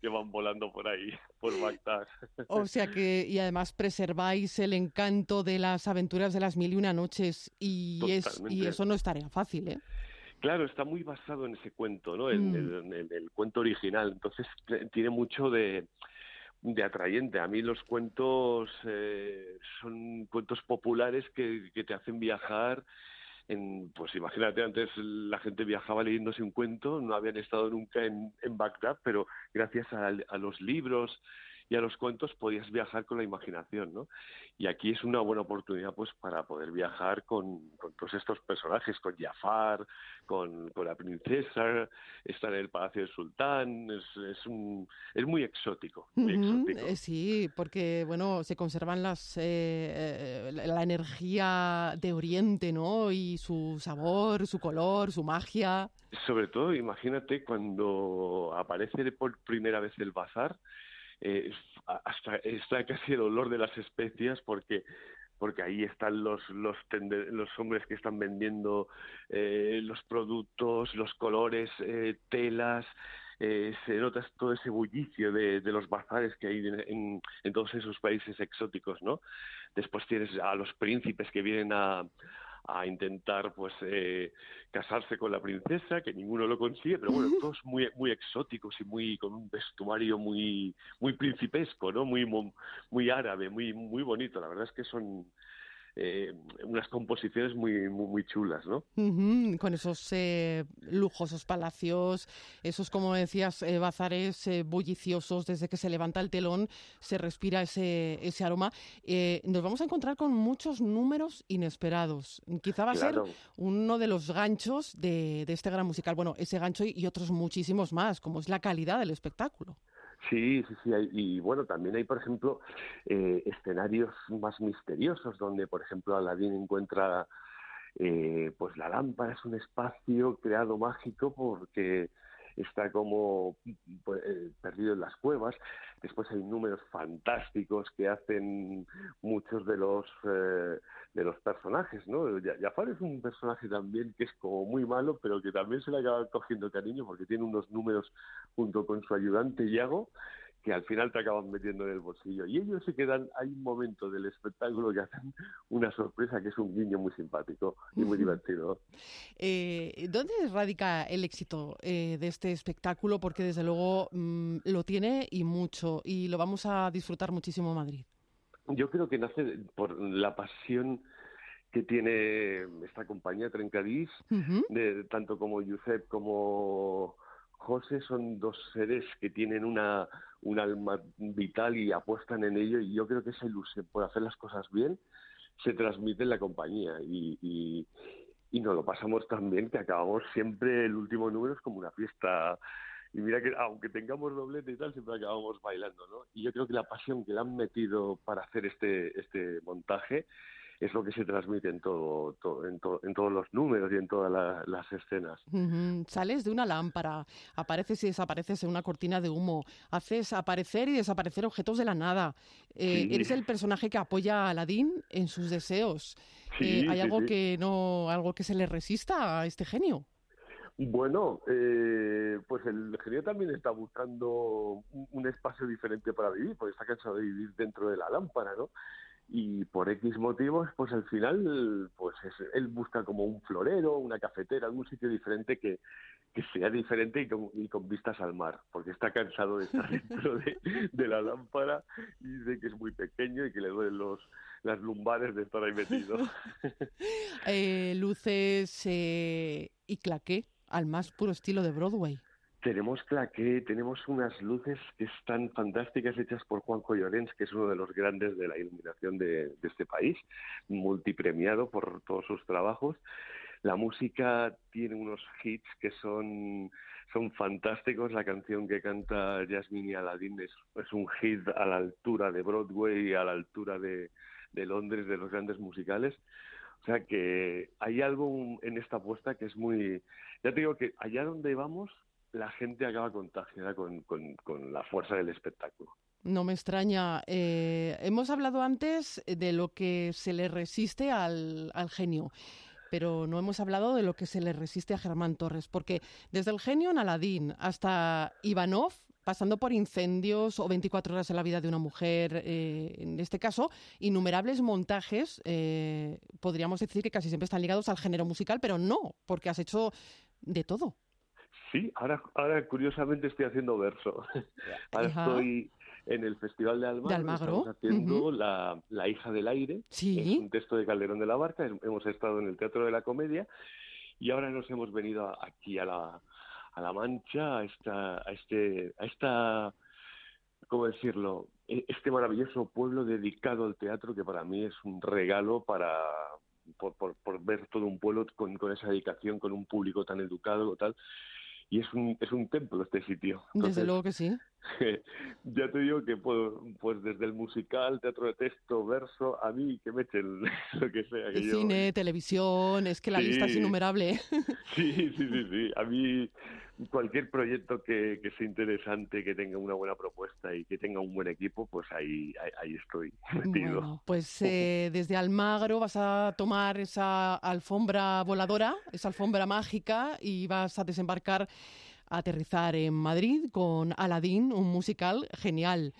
que van volando por ahí, por Bagdad. [LAUGHS] O sea que, y además preserváis el encanto de las aventuras de las mil y una noches y, es, y eso no es tarea fácil, ¿eh? Claro, está muy basado en ese cuento, ¿no? En, mm. el, cuento original. Entonces tiene mucho de, de atrayente. A mí los cuentos eh, son cuentos populares que, que te hacen viajar pues imagínate, antes la gente viajaba leyéndose un cuento, no habían estado nunca en, en Bagdad, pero gracias a, los libros y a los cuentos podías viajar con la imaginación, ¿no? Y aquí es una buena oportunidad, pues, para poder viajar con, todos estos personajes, con Jafar, con, la princesa, estar en el palacio del sultán, es, es, un, es muy exótico, muy exótico. Eh, sí, porque, bueno, se conservan las, eh, eh, la energía de Oriente, ¿no? Y su sabor, su color, su magia. Sobre todo, imagínate cuando aparece por primera vez el bazar, eh, hasta está casi el olor de las especias porque porque ahí están los los, hombres que están vendiendo eh, los productos, los colores, eh, telas, se nota todo ese bullicio de, de los bazares que hay en, en, todos esos países exóticos, ¿no? Después tienes a los príncipes que vienen a, a intentar pues eh, casarse con la princesa, que ninguno lo consigue, pero bueno, todos muy muy exóticos y muy con un vestuario muy muy principesco, ¿no? Muy muy árabe, muy muy bonito. La verdad es que son eh, unas composiciones muy, muy, chulas, ¿no? con esos eh, lujosos palacios, esos, como decías, eh, bazares eh, bulliciosos, desde que se levanta el telón se respira ese, ese aroma. nos vamos a encontrar con muchos números inesperados. Quizá va a ser uno de los ganchos de, de este gran musical. Bueno, ese gancho y otros muchísimos más, como es la calidad del espectáculo. Sí, sí, sí. y bueno, también hay, por ejemplo, eh, escenarios más misteriosos donde, por ejemplo, Aladdin encuentra, eh, pues la lámpara es un espacio creado mágico porque está como pues, eh, perdido en las cuevas. Después hay números fantásticos que hacen muchos de los eh, de los personajes, ¿no? Jafar es un personaje también que es como muy malo, pero que también se le acaba cogiendo cariño porque tiene unos números junto con su ayudante Yago que al final te acaban metiendo en el bolsillo. Y ellos se quedan, hay un momento del espectáculo que hacen una sorpresa que es un guiño muy simpático y muy divertido. Eh, ¿Dónde radica el éxito eh, de este espectáculo? Porque desde luego mm, lo tiene y mucho, y lo vamos a disfrutar muchísimo en Madrid. Yo creo que nace por la pasión que tiene esta compañía Trencadís, de, tanto como Josep como José son dos seres que tienen una, un alma vital y apuestan en ello y yo creo que esa ilusión por hacer las cosas bien se transmite en la compañía y, y, nos lo pasamos tan bien que acabamos siempre el último número es como una fiesta. Y mira que aunque tengamos doblete y tal siempre acabamos bailando no y yo creo que la pasión que le han metido para hacer este este montaje es lo que se transmite en todo, en, todos los números y en todas las escenas. Sales de una lámpara, apareces y desapareces en una cortina de humo, haces aparecer y desaparecer objetos de la nada. Eh, eres el personaje que apoya a Aladdin en sus deseos. Eh, ¿Hay algo que no, algo que se le resista a este genio? Bueno, eh, pues el genio también está buscando un, espacio diferente para vivir, porque está cansado de vivir dentro de la lámpara, ¿no? Y por X motivos, pues al final, pues él busca como un florero, una cafetera, algún sitio diferente que, que sea diferente y con, vistas al mar, porque está cansado de estar [LAUGHS] dentro de, la lámpara y dice que es muy pequeño y que le duelen los, las lumbares de estar ahí metido. [LAUGHS] eh, luces eh, y claqué al más puro estilo de Broadway. Tenemos claqué, tenemos unas luces que están fantásticas hechas por Juanjo Llorens, que es uno de los grandes de la iluminación de, este país, multipremiado por todos sus trabajos. La música tiene unos hits que son, son fantásticos. La canción que canta Jasmine y Aladdin es, es un hit a la altura de Broadway, a la altura de, de Londres, de los grandes musicales. O sea que hay algo en esta apuesta que es muy... Ya te digo que allá donde vamos la gente acaba contagiada con, con, la fuerza del espectáculo. No me extraña. Eh, hemos hablado antes de lo que se le resiste al, genio, pero no hemos hablado de lo que se le resiste a Germán Torres, porque desde el genio en Aladín hasta Ivanov, pasando por incendios o 24 horas en la vida de una mujer, eh, en este caso, innumerables montajes, eh, podríamos decir que casi siempre están ligados al género musical, pero no, porque has hecho de todo. Sí, ahora, ahora curiosamente estoy haciendo verso. [LAUGHS] Ahora estoy en el Festival de Almagro, estamos haciendo la, la, hija del aire, ¿Sí? un texto de Calderón de la Barca, hemos estado en el Teatro de la Comedia y ahora nos hemos venido aquí a la, a la Mancha, a esta, a este, a esta, ¿cómo decirlo? E, este maravilloso pueblo dedicado al teatro que para mí es un regalo para, por, por, por, ver todo un pueblo con, con, esa dedicación, con un público tan educado, tal y es un, es un templo este sitio. desde luego que sí. [LAUGHS] ya te digo que pues, pues, desde el musical, teatro de texto, verso, a mí que me echen [LAUGHS] lo que sea. Que Cine, televisión, es que la lista es innumerable. [LAUGHS] sí, sí, sí, sí. A mí cualquier proyecto que, que, sea interesante, que tenga una buena propuesta y que tenga un buen equipo, pues ahí, ahí, estoy [LAUGHS] metido. Bueno, pues eh, desde Almagro vas a tomar esa alfombra voladora, esa alfombra mágica y vas a desembarcar a aterrizar en Madrid con Aladín, un musical genial.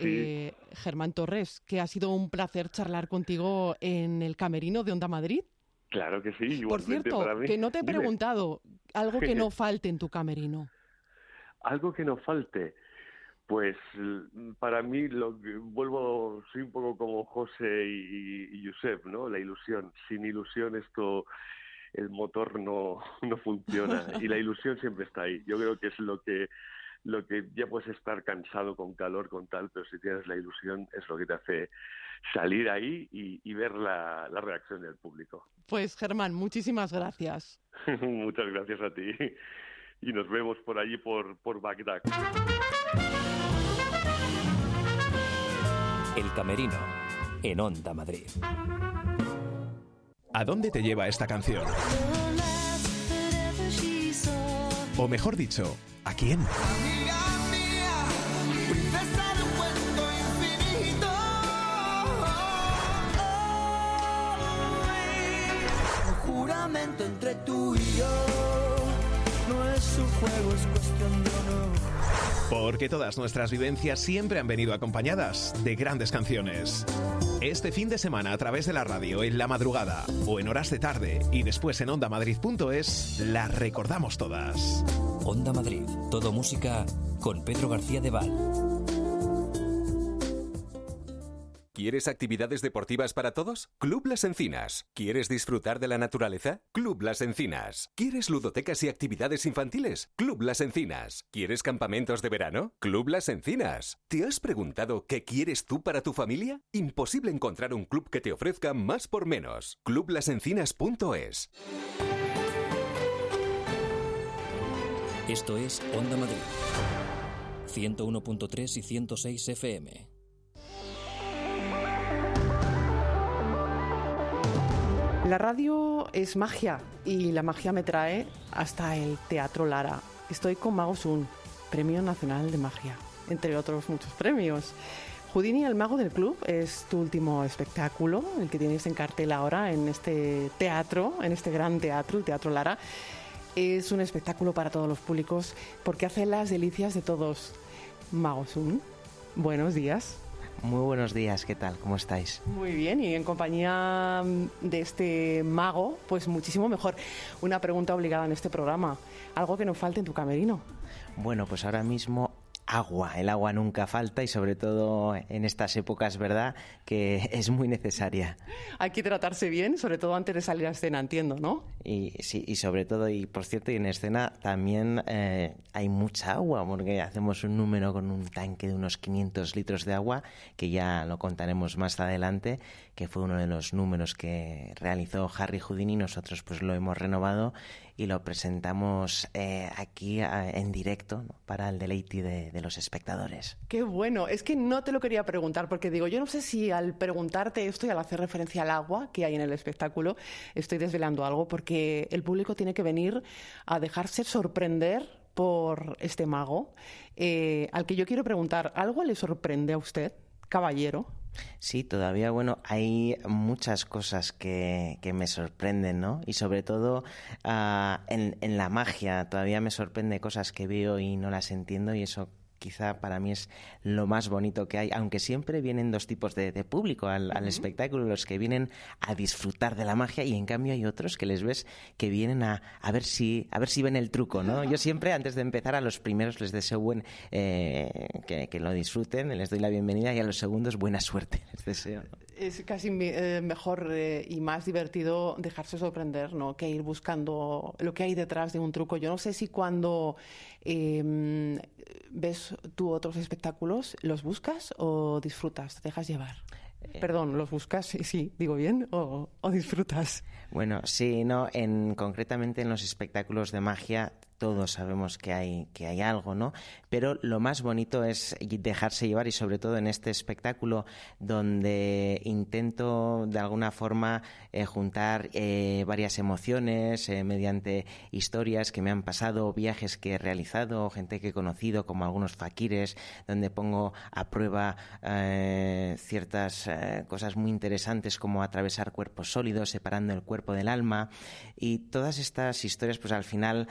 Eh, Germán Torres, que ha sido un placer charlar contigo en el camerino de Onda Madrid. Claro que sí. Por cierto, que no te he preguntado, algo que no [LAUGHS] falte en tu camerino. Algo que no falte. Pues para mí, lo que, vuelvo, soy un poco como José y, y Josep, ¿no? La ilusión. Sin ilusión esto, el motor no, [LAUGHS] no funciona y la ilusión siempre está ahí. Yo creo que es lo que lo que ya puedes estar cansado con calor, con tal, pero si tienes la ilusión es lo que te hace salir ahí y, ver la, reacción del público. Pues Germán, muchísimas gracias. [LAUGHS] Muchas gracias a ti y nos vemos por allí, por, por Bagdad. El Camerino, en Onda Madrid. ¿A dónde te lleva esta canción? O mejor dicho, ¿a quién? Porque todas nuestras vivencias siempre han venido acompañadas de grandes canciones. Este fin de semana a través de la radio, en la madrugada o en horas de tarde y después en ondamadrid.es, las recordamos todas. Onda Madrid, todo música con Pedro García de Val. ¿Quieres actividades deportivas para todos? Club Las Encinas. ¿Quieres disfrutar de la naturaleza? Club Las Encinas. ¿Quieres ludotecas y actividades infantiles? Club Las Encinas. ¿Quieres campamentos de verano? Club Las Encinas. ¿Te has preguntado qué quieres tú para tu familia? Imposible encontrar un club que te ofrezca más por menos. Clublasencinas.es. Esto es Onda Madrid. 101.3 y 106 FM. La radio es magia y la magia me trae hasta el Teatro Lara. Estoy con Mago Sun, Premio Nacional de Magia, entre otros muchos premios. Houdini, el mago del club, es tu último espectáculo, el que tienes en cartel ahora en este teatro, en este gran teatro, el Teatro Lara. Es un espectáculo para todos los públicos porque hace las delicias de todos. Mago Sun, buenos días. Muy buenos días, ¿qué tal? ¿Cómo estáis? Muy bien, y en compañía de este mago, pues muchísimo mejor. Una pregunta obligada en este programa. ¿Algo que no falte en tu camerino? Bueno, pues ahora mismo agua. El agua nunca falta y sobre todo en estas épocas, ¿verdad? Que [LAUGHS] es muy necesaria. Hay que tratarse bien, sobre todo antes de salir a escena, entiendo, ¿no? Y sí, y sobre todo, y por cierto, y en escena también eh, hay mucha agua, porque hacemos un número con un tanque de unos 500 litros de agua, que ya lo contaremos más adelante, que fue uno de los números que realizó Harry Houdini. Nosotros pues lo hemos renovado y lo presentamos eh, aquí en directo para el deleite de, los espectadores. Qué bueno, es que no te lo quería preguntar porque digo, yo no sé si al preguntarte esto y al hacer referencia al agua que hay en el espectáculo estoy desvelando algo porque el público tiene que venir a dejarse sorprender por este mago, eh, al que yo quiero preguntar, ¿algo le sorprende a usted, caballero? Sí, todavía, bueno, hay muchas cosas que, que me sorprenden, ¿no? Y sobre todo uh, en, en la magia, todavía me sorprende cosas que veo y no las entiendo y eso quizá para mí es lo más bonito que hay, aunque siempre vienen dos tipos de, público al, espectáculo, los que vienen a disfrutar de la magia y en cambio hay otros que les ves que vienen a, a ver si a ver si ven el truco, ¿no? Yo siempre antes de empezar a los primeros les deseo buen eh, que, lo disfruten, les doy la bienvenida y a los segundos buena suerte [LAUGHS] les deseo. Es casi eh, mejor eh, y más divertido dejarse sorprender, ¿no? Que ir buscando lo que hay detrás de un truco. Yo no sé si cuando em, ves tú otros espectáculos, ¿los buscas o disfrutas? ¿Te dejas llevar? Eh. Perdón, ¿los buscas? Sí, digo bien, o, o, disfrutas. Bueno, sí, no, en, concretamente en los espectáculos de magia todos sabemos que hay, que hay algo, ¿no? Pero lo más bonito es dejarse llevar y sobre todo en este espectáculo donde intento de alguna forma eh, juntar eh, varias emociones eh, mediante historias que me han pasado, viajes que he realizado, gente que he conocido como algunos faquires, donde pongo a prueba ciertas cosas muy interesantes como atravesar cuerpos sólidos, separando el cuerpo del alma y todas estas historias pues al final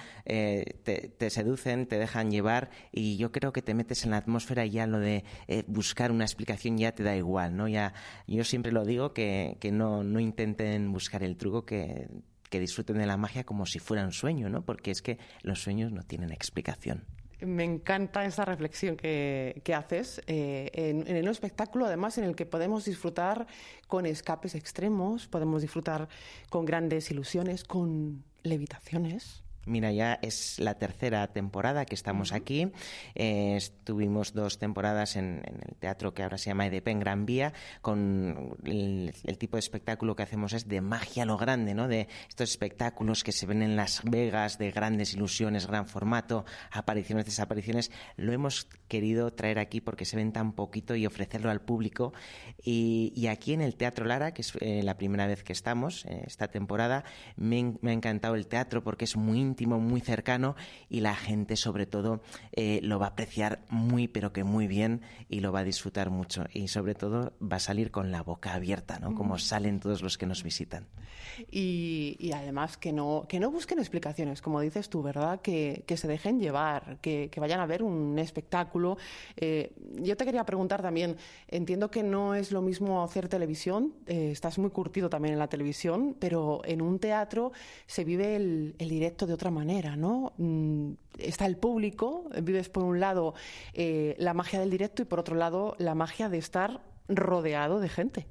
te, seducen, te dejan llevar y yo creo que te metes en la atmósfera y ya lo de eh, buscar una explicación ya te da igual, ¿no? Ya, yo siempre lo digo que, que no, no intenten buscar el truco, que, que disfruten de la magia como si fuera un sueño, ¿no? Porque es que los sueños no tienen explicación. Me encanta esa reflexión que, que haces eh, en, en, el espectáculo, además en el que podemos disfrutar con escapes extremos, podemos disfrutar con grandes ilusiones, con levitaciones. Mira, ya es la tercera temporada que estamos aquí. Eh, estuvimos dos temporadas en, el teatro que ahora se llama EDP en Gran Vía, con el, tipo de espectáculo que hacemos es de magia a lo grande, ¿no? De estos espectáculos que se ven en Las Vegas, de grandes ilusiones, gran formato, apariciones, desapariciones. Lo hemos querido traer aquí porque se ven tan poquito y ofrecerlo al público. Y, aquí en el Teatro Lara, que es eh, la primera vez que estamos, eh, esta temporada, me, me ha encantado el teatro porque es muy íntimo, muy cercano y la gente sobre todo eh, lo va a apreciar muy pero que muy bien y lo va a disfrutar mucho y sobre todo va a salir con la boca abierta, ¿no? Como salen todos los que nos visitan. Y, además que no, que no busquen explicaciones, como dices tú, ¿verdad? Que, se dejen llevar, que, vayan a ver un espectáculo. Eh, yo te quería preguntar también, entiendo que no es lo mismo hacer televisión, eh, estás muy curtido también en la televisión, pero en un teatro se vive el, directo de otra manera, ¿no? Mm, está el público, vives por un lado eh, la magia del directo y por otro lado la magia de estar rodeado de gente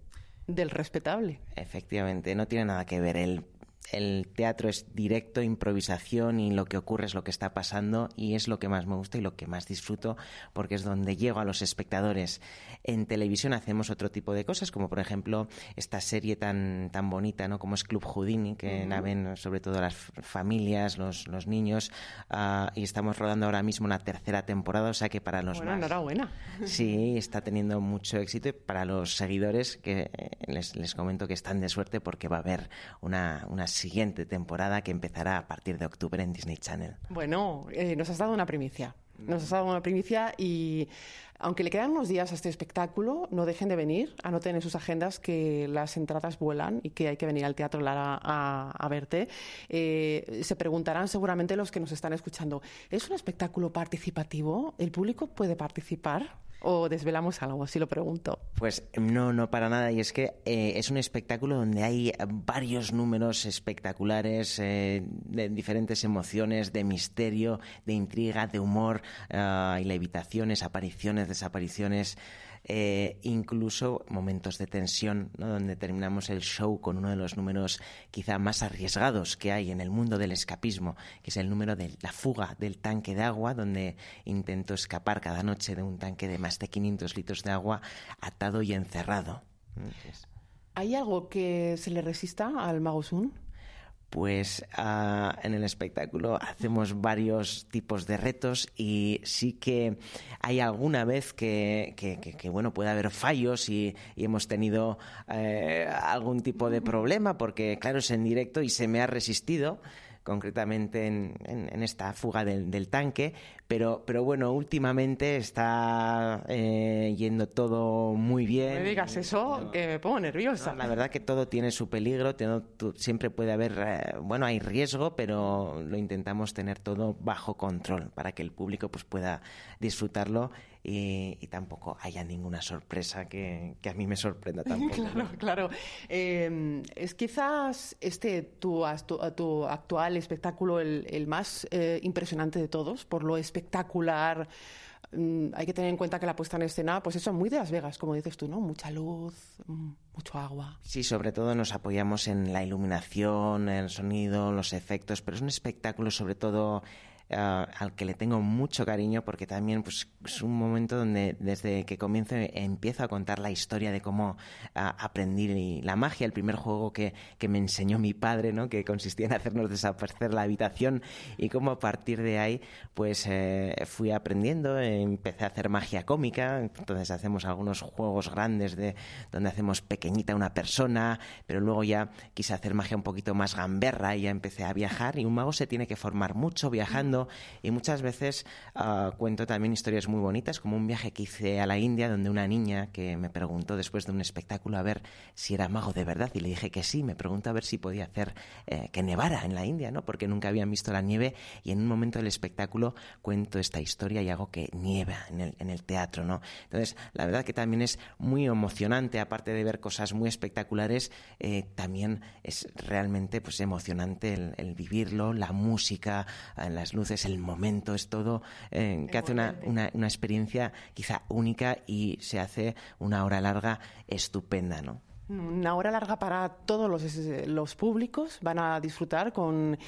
del respetable. Efectivamente, no tiene nada que ver el el teatro es directo, improvisación y lo que ocurre es lo que está pasando y es lo que más me gusta y lo que más disfruto porque es donde llego a los espectadores. En televisión hacemos otro tipo de cosas, como por ejemplo esta serie tan, tan bonita ¿no? como es Club Houdini, que la ven sobre todo las familias, los, los niños, ah, y estamos rodando ahora mismo una tercera temporada, o sea que para los bueno, enhorabuena. Sí, está teniendo mucho éxito y para los seguidores que eh, les, les comento que están de suerte porque va a haber una, una siguiente temporada que empezará a partir de octubre en Disney Channel. Bueno, eh, nos has dado una primicia. Nos has dado una primicia y aunque le quedan unos días a este espectáculo, no dejen de venir, anoten en sus agendas que las entradas vuelan y que hay que venir al Teatro Lara a, verte. Eh, se preguntarán seguramente los que nos están escuchando, ¿es un espectáculo participativo? ¿El público puede participar? ¿O desvelamos algo, si lo pregunto? Pues no, no para nada. Y es que eh, es un espectáculo donde hay varios números espectaculares eh, de diferentes emociones, de misterio, de intriga, de humor, uh, y levitaciones, apariciones, desapariciones. Eh, incluso momentos de tensión, donde terminamos el show con uno de los números quizá más arriesgados que hay en el mundo del escapismo, que es el número de la fuga del tanque de agua, donde intento escapar cada noche de un tanque de más de 500 litros de agua atado y encerrado. ¿Hay algo que se le resista al Mago Sun? Pues ah, en el espectáculo hacemos varios tipos de retos y sí que hay alguna vez que, bueno puede haber fallos y, hemos tenido eh, algún tipo de problema porque claro es en directo y se me ha resistido concretamente en, esta fuga del, tanque, pero, pero bueno, últimamente está eh, yendo todo muy bien. No me digas eso, que me pongo nerviosa. la verdad que todo tiene su peligro, siempre puede haber, eh, bueno, hay riesgo, pero lo intentamos tener todo bajo control para que el público pues pueda disfrutarlo y, tampoco haya ninguna sorpresa que, a mí me sorprenda [LAUGHS] tampoco. claro, claro. Em, es quizás este tu, tu, actual espectáculo el, más eh, impresionante de todos, por lo espectacular. Mm, hay que tener en cuenta que la puesta en escena, pues eso, muy de Las Vegas, como dices tú, ¿no? Mucha luz, mm, mucho agua. Sí, sobre todo nos apoyamos en la iluminación, el sonido, los efectos, pero es un espectáculo sobre todo Ah, al que le tengo mucho cariño porque también pues, es un momento donde desde que comienzo empiezo a contar la historia de cómo ah, aprendí la magia, el primer juego que, que, me enseñó mi padre, ¿no? que consistía en hacernos desaparecer la habitación y cómo a partir de ahí pues eh, fui aprendiendo, empecé a hacer magia cómica, entonces hacemos algunos juegos grandes de donde hacemos pequeñita una persona, pero luego ya quise hacer magia un poquito más gamberra y ya empecé a viajar y un mago se tiene que formar mucho viajando y muchas veces ah, cuento también historias muy bonitas, como un viaje que hice a la India donde una niña que me preguntó después de un espectáculo a ver si era mago de verdad y le dije que sí, me preguntó a ver si podía hacer eh, que nevara en la India, ¿no? porque nunca habían visto la nieve y en un momento del espectáculo cuento esta historia y hago que nieva en el, en el teatro. ¿no? Entonces, la verdad que también es muy emocionante, aparte de ver cosas muy espectaculares, eh, también es realmente pues, emocionante el, el vivirlo, la música, las luces es el momento, es todo, eh, que hace una, una, experiencia quizá única y se hace una hora larga estupenda, ¿no? Una hora larga para todos los, los públicos. Van a disfrutar con,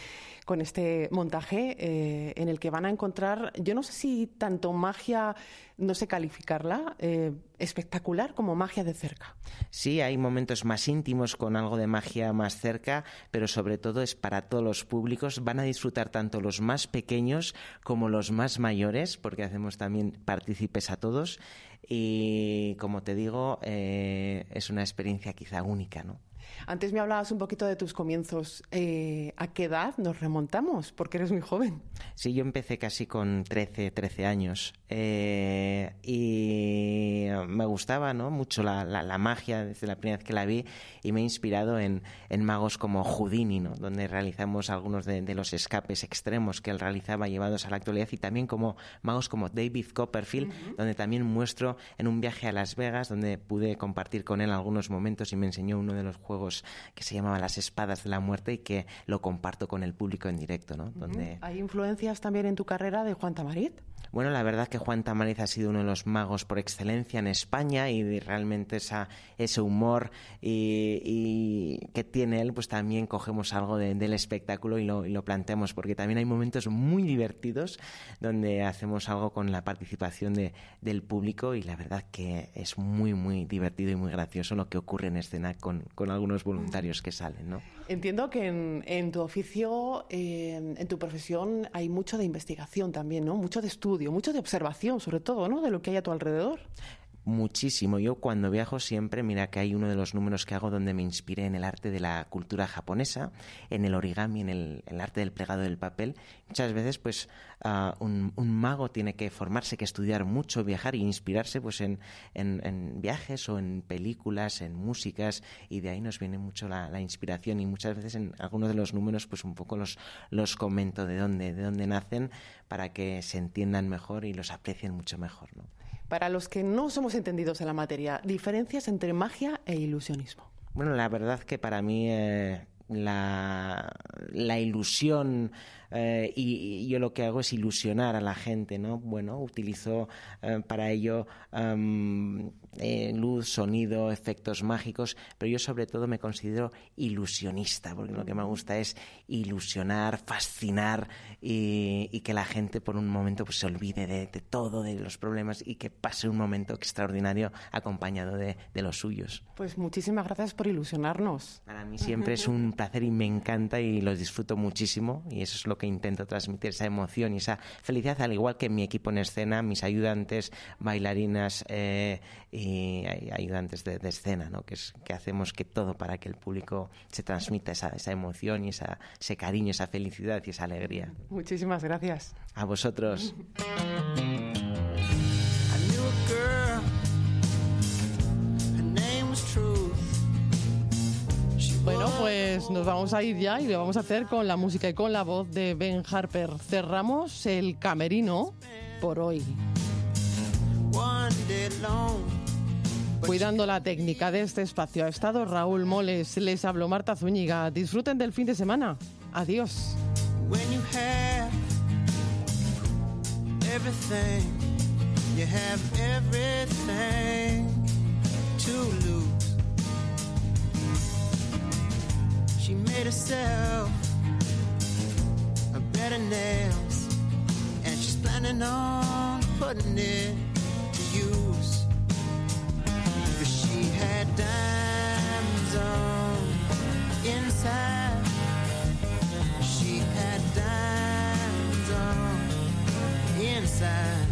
con este montaje eh, en el que van a encontrar, yo no sé si tanto magia, no sé calificarla, eh, espectacular como magia de cerca. Sí, hay momentos más íntimos con algo de magia más cerca, pero sobre todo es para todos los públicos. Van a disfrutar tanto los más pequeños como los más mayores, porque hacemos también partícipes a todos. Y como te digo, eh, es una experiencia quizá única, ¿no? Antes me hablabas un poquito de tus comienzos. Eh, ¿A qué edad nos remontamos? Porque eres muy joven. Sí, yo empecé casi con 13, 13 años. Eh, y me gustaba ¿no? mucho la, la, magia desde la primera vez que la vi y me he inspirado en, en magos como Houdini, ¿no? donde realizamos algunos de, de, los escapes extremos que él realizaba llevados a la actualidad y también como magos como David Copperfield, donde también muestro en un viaje a Las Vegas, donde pude compartir con él algunos momentos y me enseñó uno de los juegos que se llamaba Las Espadas de la Muerte y que lo comparto con el público en directo. ¿no? donde... ¿Hay influencias también en tu carrera de Juan Tamarit? Bueno, la verdad que Juan Tamariz ha sido uno de los magos por excelencia en España y realmente esa, ese humor y, que tiene él, pues también cogemos algo del espectáculo y lo, y lo, planteamos, porque también hay momentos muy divertidos donde hacemos algo con la participación de, del público y la verdad que es muy, muy divertido y muy gracioso lo que ocurre en escena con, con algunos voluntarios que salen, ¿no? Entiendo que en, en tu oficio, eh, en tu profesión, hay mucho de investigación también, ¿no? Mucho de estudio, mucho de observación, sobre todo, ¿no? De lo que hay a tu alrededor muchísimo. Yo cuando viajo siempre, mira que hay uno de los números que hago donde me inspiré en el arte de la cultura japonesa, en el origami, en el, arte del plegado del papel. Muchas veces, pues, uh, un, un, mago tiene que formarse, que estudiar mucho, viajar e inspirarse, pues, en, en, en, viajes o en películas, en músicas, y de ahí nos viene mucho la, la, inspiración. Y muchas veces en algunos de los números, pues, un poco los, los comento de dónde, de dónde nacen para que se entiendan mejor y los aprecien mucho mejor, ¿no? Para los que no somos entendidos en la materia, diferencias entre magia e ilusionismo. Bueno, la verdad que para mí eh, la, ilusión eh, y, yo lo que hago es ilusionar a la gente, ¿no? Bueno, utilizo eh, para ello luz, sonido, efectos mágicos, pero yo sobre todo me considero ilusionista, porque lo que me gusta es ilusionar, fascinar y, y que la gente por un momento pues, se olvide de, de, todo, de los problemas y que pase un momento extraordinario acompañado de, de los suyos. Pues muchísimas gracias por ilusionarnos. Para mí siempre es un placer y me encanta y lo disfruto muchísimo y eso es lo que intento transmitir, esa emoción y esa felicidad, al igual que mi equipo en escena, mis ayudantes, bailarinas eh, y ayudantes de, de escena, ¿no? que, es, que hacemos que todo para que el público se transmita esa, esa emoción y esa, ese cariño, esa felicidad y esa alegría. Muchísimas gracias. A vosotros. Bueno, pues nos vamos a ir ya y lo vamos a hacer con la música y con la voz de Ben Harper. Cerramos el camerino por hoy. Cuidando la técnica de este espacio ha estado Raúl Moles, les habló Marta Zúñiga. Disfruten del fin de semana. Adiós. She made herself a better nails, and she's planning on putting it She had diamonds on inside. She had diamonds on inside.